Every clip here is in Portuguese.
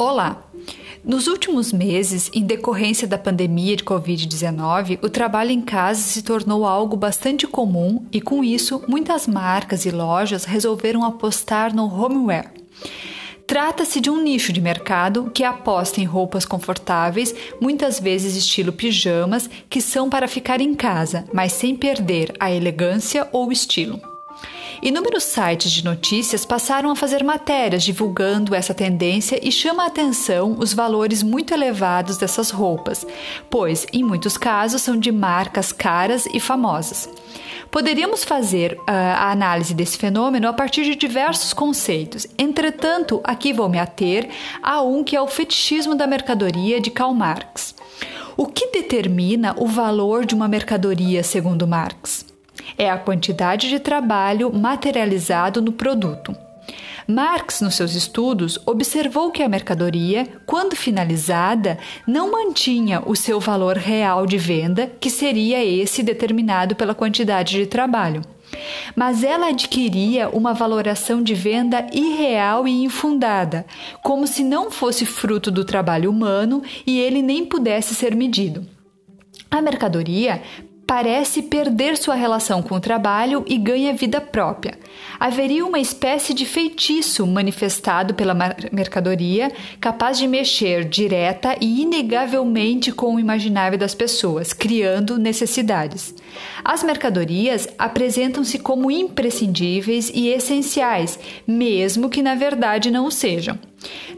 Olá! Nos últimos meses, em decorrência da pandemia de Covid-19, o trabalho em casa se tornou algo bastante comum e, com isso, muitas marcas e lojas resolveram apostar no homeware. Trata-se de um nicho de mercado que aposta em roupas confortáveis, muitas vezes estilo pijamas, que são para ficar em casa, mas sem perder a elegância ou estilo. Inúmeros sites de notícias passaram a fazer matérias divulgando essa tendência e chama a atenção os valores muito elevados dessas roupas, pois, em muitos casos, são de marcas caras e famosas. Poderíamos fazer uh, a análise desse fenômeno a partir de diversos conceitos. Entretanto, aqui vou me ater a um que é o fetichismo da mercadoria de Karl Marx. O que determina o valor de uma mercadoria, segundo Marx? É a quantidade de trabalho materializado no produto. Marx, nos seus estudos, observou que a mercadoria, quando finalizada, não mantinha o seu valor real de venda, que seria esse determinado pela quantidade de trabalho. Mas ela adquiria uma valoração de venda irreal e infundada, como se não fosse fruto do trabalho humano e ele nem pudesse ser medido. A mercadoria parece perder sua relação com o trabalho e ganha vida própria. Haveria uma espécie de feitiço manifestado pela mercadoria, capaz de mexer direta e inegavelmente com o imaginário das pessoas, criando necessidades. As mercadorias apresentam-se como imprescindíveis e essenciais, mesmo que na verdade não o sejam.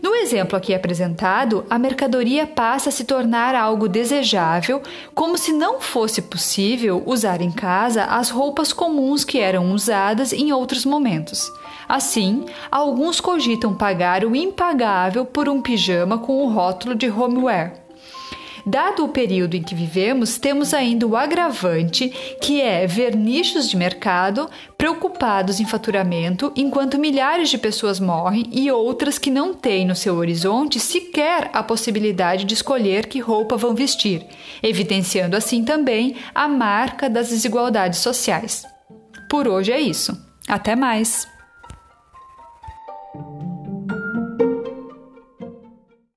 No exemplo aqui apresentado, a mercadoria passa a se tornar algo desejável, como se não fosse possível usar em casa as roupas comuns que eram usadas em outros momentos. Assim, alguns cogitam pagar o impagável por um pijama com o rótulo de homeware. Dado o período em que vivemos, temos ainda o agravante que é ver nichos de mercado preocupados em faturamento enquanto milhares de pessoas morrem e outras que não têm no seu horizonte sequer a possibilidade de escolher que roupa vão vestir, evidenciando assim também a marca das desigualdades sociais. Por hoje é isso. Até mais!